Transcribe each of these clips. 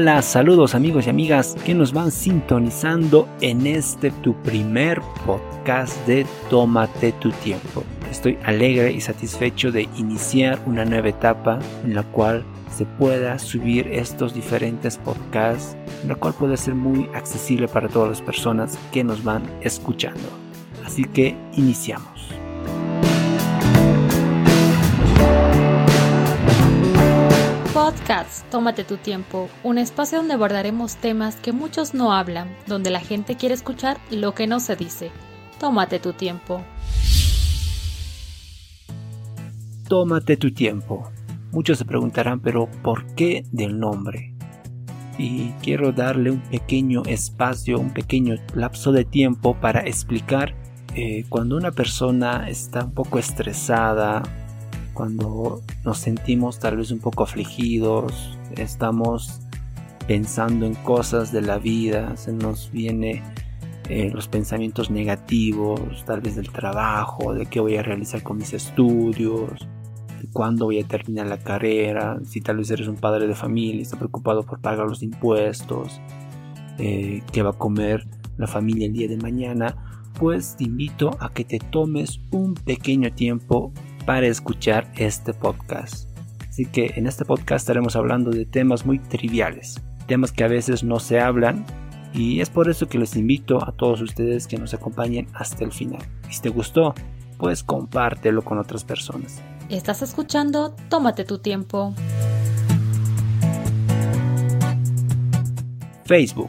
Hola, saludos amigos y amigas que nos van sintonizando en este tu primer podcast de Tómate tu tiempo. Estoy alegre y satisfecho de iniciar una nueva etapa en la cual se pueda subir estos diferentes podcasts, en la cual puede ser muy accesible para todas las personas que nos van escuchando. Así que iniciamos. Podcast Tómate tu tiempo, un espacio donde abordaremos temas que muchos no hablan, donde la gente quiere escuchar lo que no se dice. Tómate tu tiempo. Tómate tu tiempo. Muchos se preguntarán, pero ¿por qué del nombre? Y quiero darle un pequeño espacio, un pequeño lapso de tiempo para explicar eh, cuando una persona está un poco estresada, cuando nos sentimos tal vez un poco afligidos, estamos pensando en cosas de la vida, se nos viene eh, los pensamientos negativos, tal vez del trabajo, de qué voy a realizar con mis estudios, de cuándo voy a terminar la carrera, si tal vez eres un padre de familia y está preocupado por pagar los impuestos, eh, qué va a comer la familia el día de mañana, pues te invito a que te tomes un pequeño tiempo para escuchar este podcast. Así que en este podcast estaremos hablando de temas muy triviales, temas que a veces no se hablan y es por eso que les invito a todos ustedes que nos acompañen hasta el final. si te gustó, pues compártelo con otras personas. Estás escuchando Tómate tu tiempo. Facebook.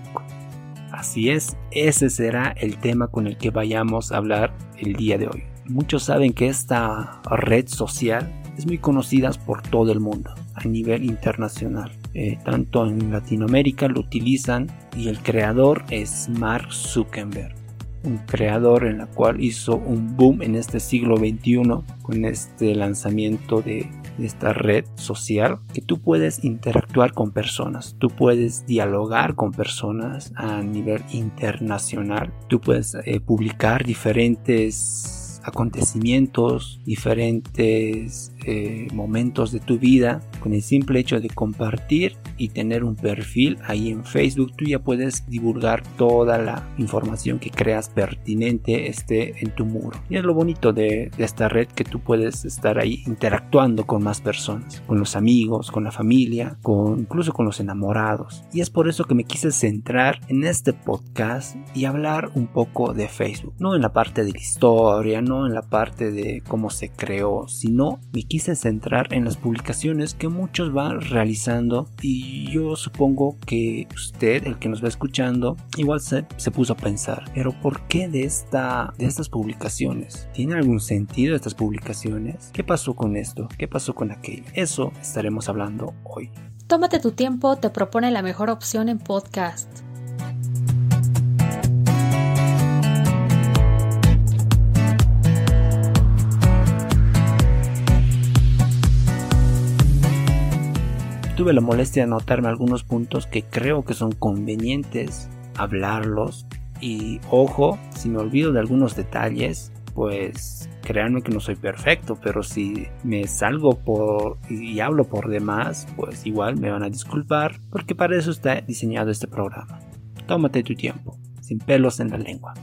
Así es, ese será el tema con el que vayamos a hablar el día de hoy. Muchos saben que esta red social es muy conocida por todo el mundo a nivel internacional. Eh, tanto en Latinoamérica lo utilizan y el creador es Mark Zuckerberg un creador en la cual hizo un boom en este siglo XXI con este lanzamiento de esta red social que tú puedes interactuar con personas, tú puedes dialogar con personas a nivel internacional, tú puedes eh, publicar diferentes acontecimientos, diferentes eh, momentos de tu vida, con el simple hecho de compartir y tener un perfil ahí en Facebook, tú ya puedes divulgar toda la información que creas pertinente esté en tu muro. Y es lo bonito de, de esta red que tú puedes estar ahí interactuando con más personas, con los amigos, con la familia, con incluso con los enamorados. Y es por eso que me quise centrar en este podcast y hablar un poco de Facebook, no en la parte de la historia, no en la parte de cómo se creó, sino me quise centrar en las publicaciones que muchos van realizando y yo supongo que usted, el que nos va escuchando, igual se, se puso a pensar, pero ¿por qué de, esta, de estas publicaciones? ¿Tiene algún sentido estas publicaciones? ¿Qué pasó con esto? ¿Qué pasó con aquello? Eso estaremos hablando hoy. Tómate tu tiempo, te propone la mejor opción en podcast. Tuve la molestia de anotarme algunos puntos que creo que son convenientes hablarlos y ojo, si me olvido de algunos detalles, pues créanme que no soy perfecto, pero si me salgo por y hablo por demás, pues igual me van a disculpar, porque para eso está diseñado este programa. Tómate tu tiempo, sin pelos en la lengua.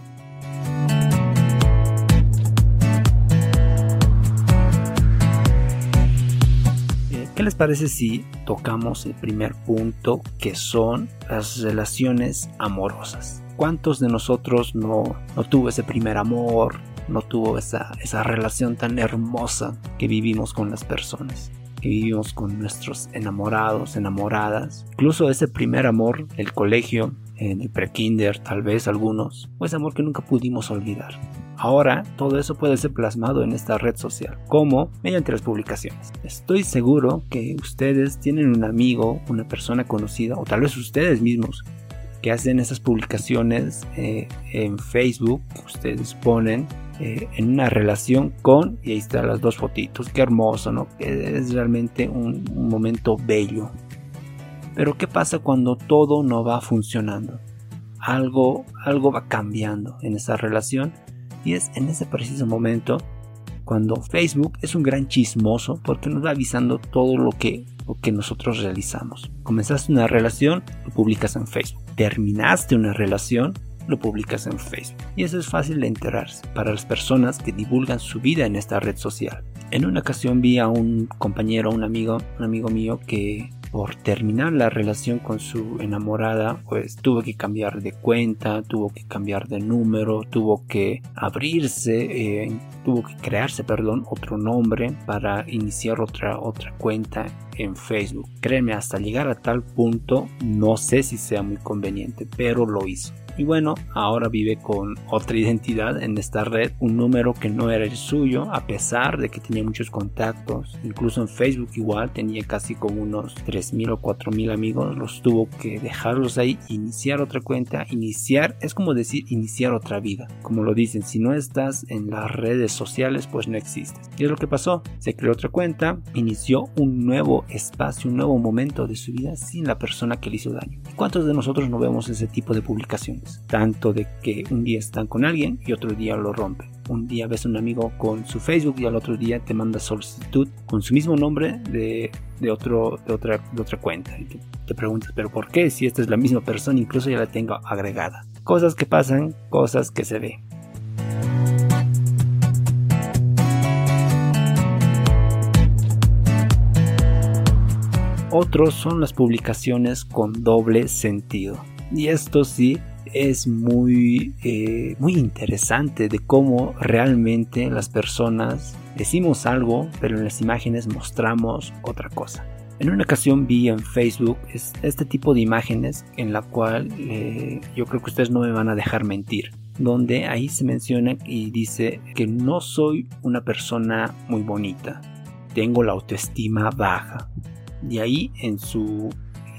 ¿Qué les parece si tocamos el primer punto que son las relaciones amorosas? ¿Cuántos de nosotros no, no tuvo ese primer amor, no tuvo esa, esa relación tan hermosa que vivimos con las personas? que vivimos con nuestros enamorados, enamoradas, incluso ese primer amor, el colegio, en el prekinder, tal vez algunos, o ese amor que nunca pudimos olvidar. Ahora todo eso puede ser plasmado en esta red social, como mediante las publicaciones. Estoy seguro que ustedes tienen un amigo, una persona conocida, o tal vez ustedes mismos, que hacen esas publicaciones eh, en Facebook, ustedes ponen eh, en una relación con, y ahí están las dos fotitos, qué hermoso, ¿no? Es realmente un momento bello. Pero ¿qué pasa cuando todo no va funcionando? Algo, algo va cambiando en esa relación y es en ese preciso momento cuando Facebook es un gran chismoso porque nos va avisando todo lo que, lo que nosotros realizamos. Comenzaste una relación, lo publicas en Facebook. Terminaste una relación, lo publicas en Facebook. Y eso es fácil de enterarse para las personas que divulgan su vida en esta red social. En una ocasión vi a un compañero, un amigo, un amigo mío que por terminar la relación con su enamorada, pues tuvo que cambiar de cuenta, tuvo que cambiar de número, tuvo que abrirse, eh, tuvo que crearse, perdón, otro nombre para iniciar otra, otra cuenta en Facebook. Créeme, hasta llegar a tal punto, no sé si sea muy conveniente, pero lo hizo. Y bueno, ahora vive con otra identidad en esta red, un número que no era el suyo, a pesar de que tenía muchos contactos. Incluso en Facebook igual tenía casi como unos 3.000 o 4.000 amigos. Los tuvo que dejarlos ahí, iniciar otra cuenta, iniciar, es como decir iniciar otra vida. Como lo dicen, si no estás en las redes sociales, pues no existes. Y es lo que pasó. Se creó otra cuenta, inició un nuevo espacio, un nuevo momento de su vida sin la persona que le hizo daño. ¿Cuántos de nosotros no vemos ese tipo de tanto de que un día están con alguien y otro día lo rompen. Un día ves a un amigo con su Facebook y al otro día te manda solicitud con su mismo nombre de, otro, de, otra, de otra cuenta. Y te, te preguntas, ¿pero por qué? Si esta es la misma persona, incluso ya la tengo agregada. Cosas que pasan, cosas que se ven. Otros son las publicaciones con doble sentido. Y esto sí es muy, eh, muy interesante de cómo realmente las personas decimos algo, pero en las imágenes mostramos otra cosa. En una ocasión vi en Facebook este tipo de imágenes en la cual eh, yo creo que ustedes no me van a dejar mentir, donde ahí se menciona y dice que no soy una persona muy bonita, tengo la autoestima baja. Y ahí en su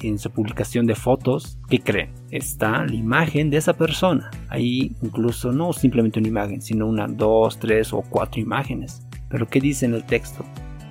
en su publicación de fotos, ¿qué creen? Está la imagen de esa persona. Ahí incluso no simplemente una imagen, sino una, dos, tres o cuatro imágenes. Pero ¿qué dice en el texto?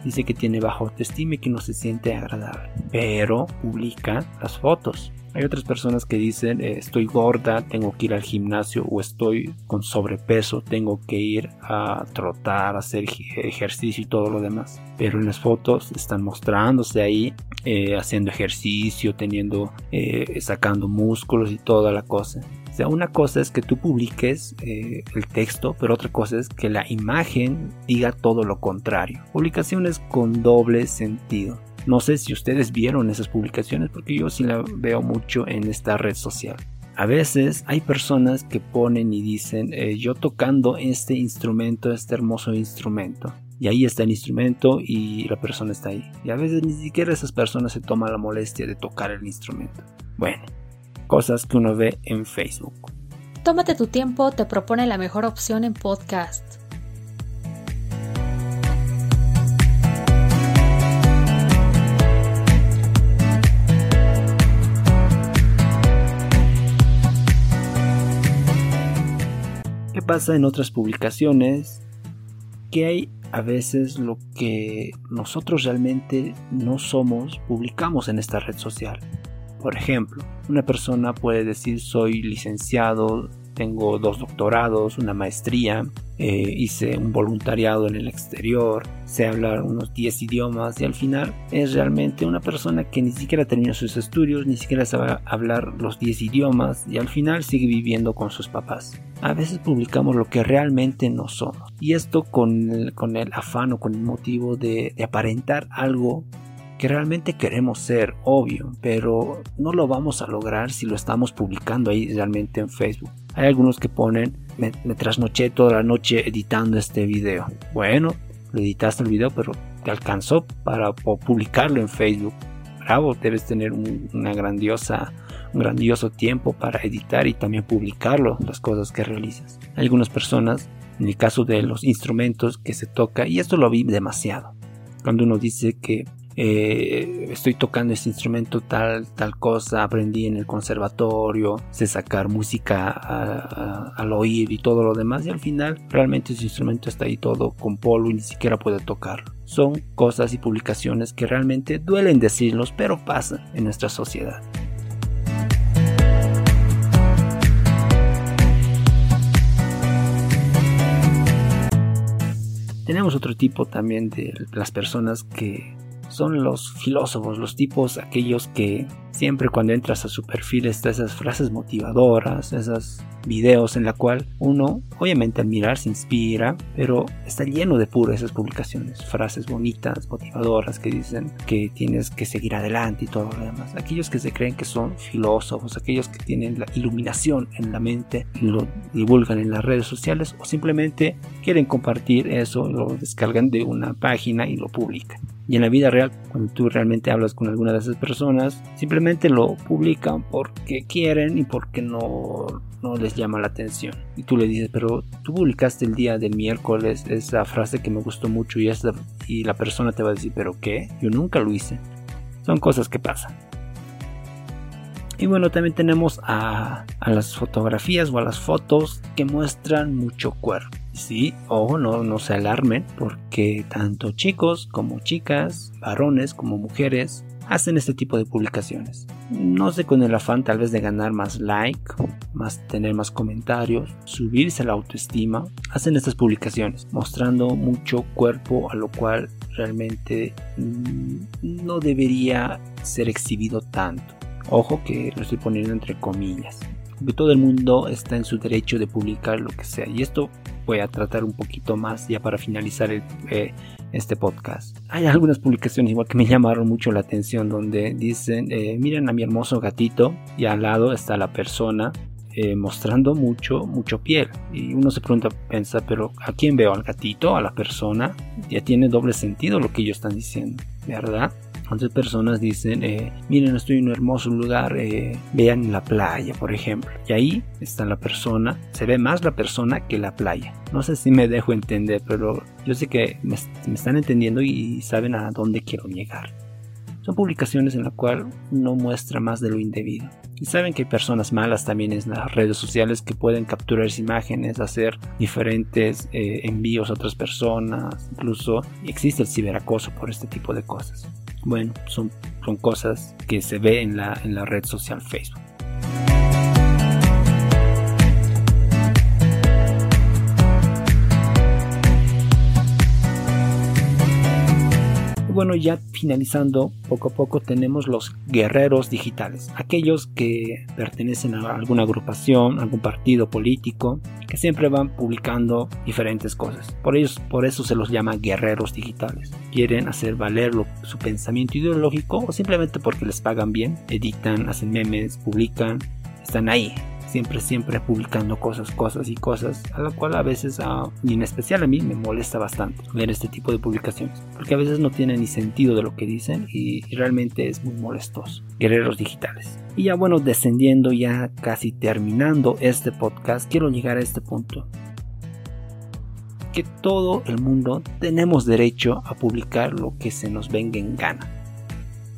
Dice que tiene bajo autoestima y que no se siente agradable. Pero publica las fotos. Hay otras personas que dicen eh, estoy gorda, tengo que ir al gimnasio o estoy con sobrepeso, tengo que ir a trotar, a hacer ejercicio y todo lo demás. Pero en las fotos están mostrándose ahí eh, haciendo ejercicio, teniendo, eh, sacando músculos y toda la cosa. O sea, una cosa es que tú publiques el texto, pero otra cosa es que la imagen diga todo lo contrario. Publicaciones con doble sentido. No sé si ustedes vieron esas publicaciones porque yo sí la veo mucho en esta red social. A veces hay personas que ponen y dicen eh, yo tocando este instrumento, este hermoso instrumento. Y ahí está el instrumento y la persona está ahí. Y a veces ni siquiera esas personas se toman la molestia de tocar el instrumento. Bueno, cosas que uno ve en Facebook. Tómate tu tiempo, te propone la mejor opción en podcast. Pasa en otras publicaciones que hay a veces lo que nosotros realmente no somos, publicamos en esta red social. Por ejemplo, una persona puede decir soy licenciado, tengo dos doctorados, una maestría, eh, hice un voluntariado en el exterior, sé hablar unos 10 idiomas y al final es realmente una persona que ni siquiera terminó sus estudios, ni siquiera sabe hablar los 10 idiomas y al final sigue viviendo con sus papás. A veces publicamos lo que realmente no somos y esto con el, con el afán o con el motivo de, de aparentar algo que realmente queremos ser, obvio, pero no lo vamos a lograr si lo estamos publicando ahí realmente en Facebook. Hay algunos que ponen, me, trasnoché toda la noche editando este video. Bueno, lo editaste el video, pero te alcanzó para publicarlo en Facebook. Bravo, debes tener una grandiosa, un grandioso tiempo para editar y también publicarlo, las cosas que realizas. Hay algunas personas, en el caso de los instrumentos que se toca, y esto lo vi demasiado. Cuando uno dice que eh, estoy tocando este instrumento tal, tal cosa, aprendí en el conservatorio, sé sacar música al oír y todo lo demás y al final realmente ese instrumento está ahí todo con polvo y ni siquiera puede tocar. Son cosas y publicaciones que realmente duelen decirlos, pero pasan en nuestra sociedad. Tenemos otro tipo también de las personas que son los filósofos, los tipos aquellos que siempre cuando entras a su perfil está esas frases motivadoras, esos videos en la cual uno obviamente al mirar se inspira, pero está lleno de puro esas publicaciones, frases bonitas, motivadoras que dicen que tienes que seguir adelante y todo lo demás. Aquellos que se creen que son filósofos, aquellos que tienen la iluminación en la mente lo divulgan en las redes sociales o simplemente quieren compartir eso, lo descargan de una página y lo publican. Y en la vida real, cuando tú realmente hablas con alguna de esas personas, simplemente lo publican porque quieren y porque no, no les llama la atención. Y tú le dices, pero tú publicaste el día del miércoles esa frase que me gustó mucho y, esta, y la persona te va a decir, pero ¿qué? Yo nunca lo hice. Son cosas que pasan. Y bueno, también tenemos a, las fotografías o a las fotos que muestran mucho cuerpo. Sí, ojo, no, no se alarmen, porque tanto chicos como chicas, varones como mujeres, hacen este tipo de publicaciones. No sé con el afán tal vez de ganar más like, más tener más comentarios, subirse la autoestima, hacen estas publicaciones mostrando mucho cuerpo a lo cual realmente mm, no debería ser exhibido tanto. Ojo que lo estoy poniendo entre comillas. Porque todo el mundo está en su derecho de publicar lo que sea. Y esto voy a tratar un poquito más ya para finalizar eh, este podcast. Hay algunas publicaciones igual que me llamaron mucho la atención donde dicen, eh, miren a mi hermoso gatito y al lado está la persona eh, mostrando mucho, mucho piel. Y uno se pregunta, piensa, pero ¿a quién veo? ¿Al gatito? ¿A la persona? Ya tiene doble sentido lo que ellos están diciendo, ¿verdad? Otras personas dicen, eh, miren, estoy en un hermoso lugar, eh, vean la playa, por ejemplo. Y ahí está la persona, se ve más la persona que la playa. No sé si me dejo entender, pero yo sé que me, están entendiendo y saben a dónde quiero llegar. Son publicaciones en las cuales no muestra más de lo indebido. Y saben que hay personas malas también en las redes sociales que pueden capturar imágenes, hacer diferentes eh, envíos a otras personas. Incluso existe el ciberacoso por este tipo de cosas. Bueno, son, son cosas que se ve en la, en la red social Facebook. Bueno, ya finalizando, poco a poco tenemos los guerreros digitales, aquellos que pertenecen a alguna agrupación, algún partido político, que siempre van publicando diferentes cosas. Por, ellos, por eso se los llama guerreros digitales. Quieren hacer valer su pensamiento ideológico o simplemente porque les pagan bien, editan, hacen memes, publican, están ahí siempre, siempre publicando cosas, cosas y cosas, a lo cual a veces, y en especial a mí, me molesta bastante ver este tipo de publicaciones, porque a veces no tiene ni sentido de lo que dicen y, realmente es muy molestoso. Guerreros digitales. Y ya bueno, descendiendo, ya casi terminando este podcast, quiero llegar a este punto que todo el mundo tenemos derecho a publicar lo que se nos venga en gana.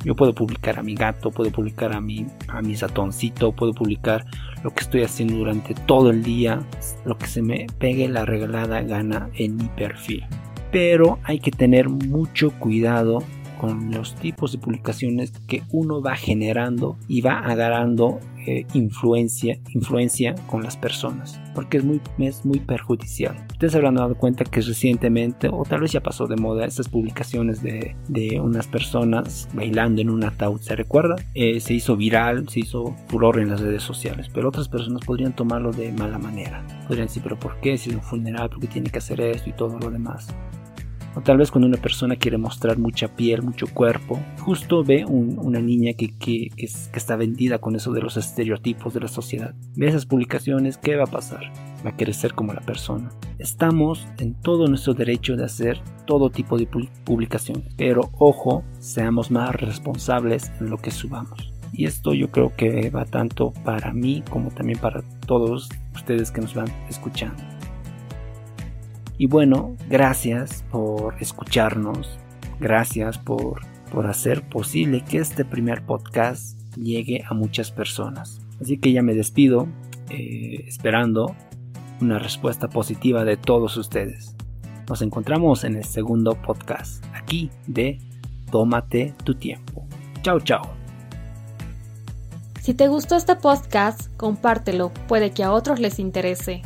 Yo puedo publicar a mi gato, puedo publicar a mi, a puedo publicar lo que estoy haciendo durante todo el día, lo que se me pegue la regalada gana en mi perfil. Pero hay que tener mucho cuidado con los tipos de publicaciones que uno va generando y va agarrando eh, influencia, influencia con las personas, porque es muy, es muy perjudicial. Ustedes habrán dado cuenta que recientemente, o tal vez ya pasó de moda, estas publicaciones de, de unas personas bailando en un ataúd, ¿se recuerda? Eh, se hizo viral, se hizo furor en las redes sociales, pero otras personas podrían tomarlo de mala manera. Podrían decir, pero ¿por qué? Si es un funeral, ¿por qué tiene que hacer esto y todo lo demás? O tal vez cuando una persona quiere mostrar mucha piel, mucho cuerpo, justo ve una niña que, que, está vendida con eso de los estereotipos de la sociedad. Ve esas publicaciones, ¿qué va a pasar? Va a querer ser como la persona. Estamos en todo nuestro derecho de hacer todo tipo de publicaciones, pero ojo, seamos más responsables en lo que subamos. Y esto yo creo que va tanto para mí como también para todos ustedes que nos van escuchando. Y bueno, gracias por escucharnos, gracias por por hacer posible que este primer podcast llegue a muchas personas. Así que ya me despido eh, esperando una respuesta positiva de todos ustedes. Nos encontramos en el segundo podcast aquí de Tómate tu tiempo. Chao, chao. Si te gustó este podcast, compártelo, puede que a otros les interese.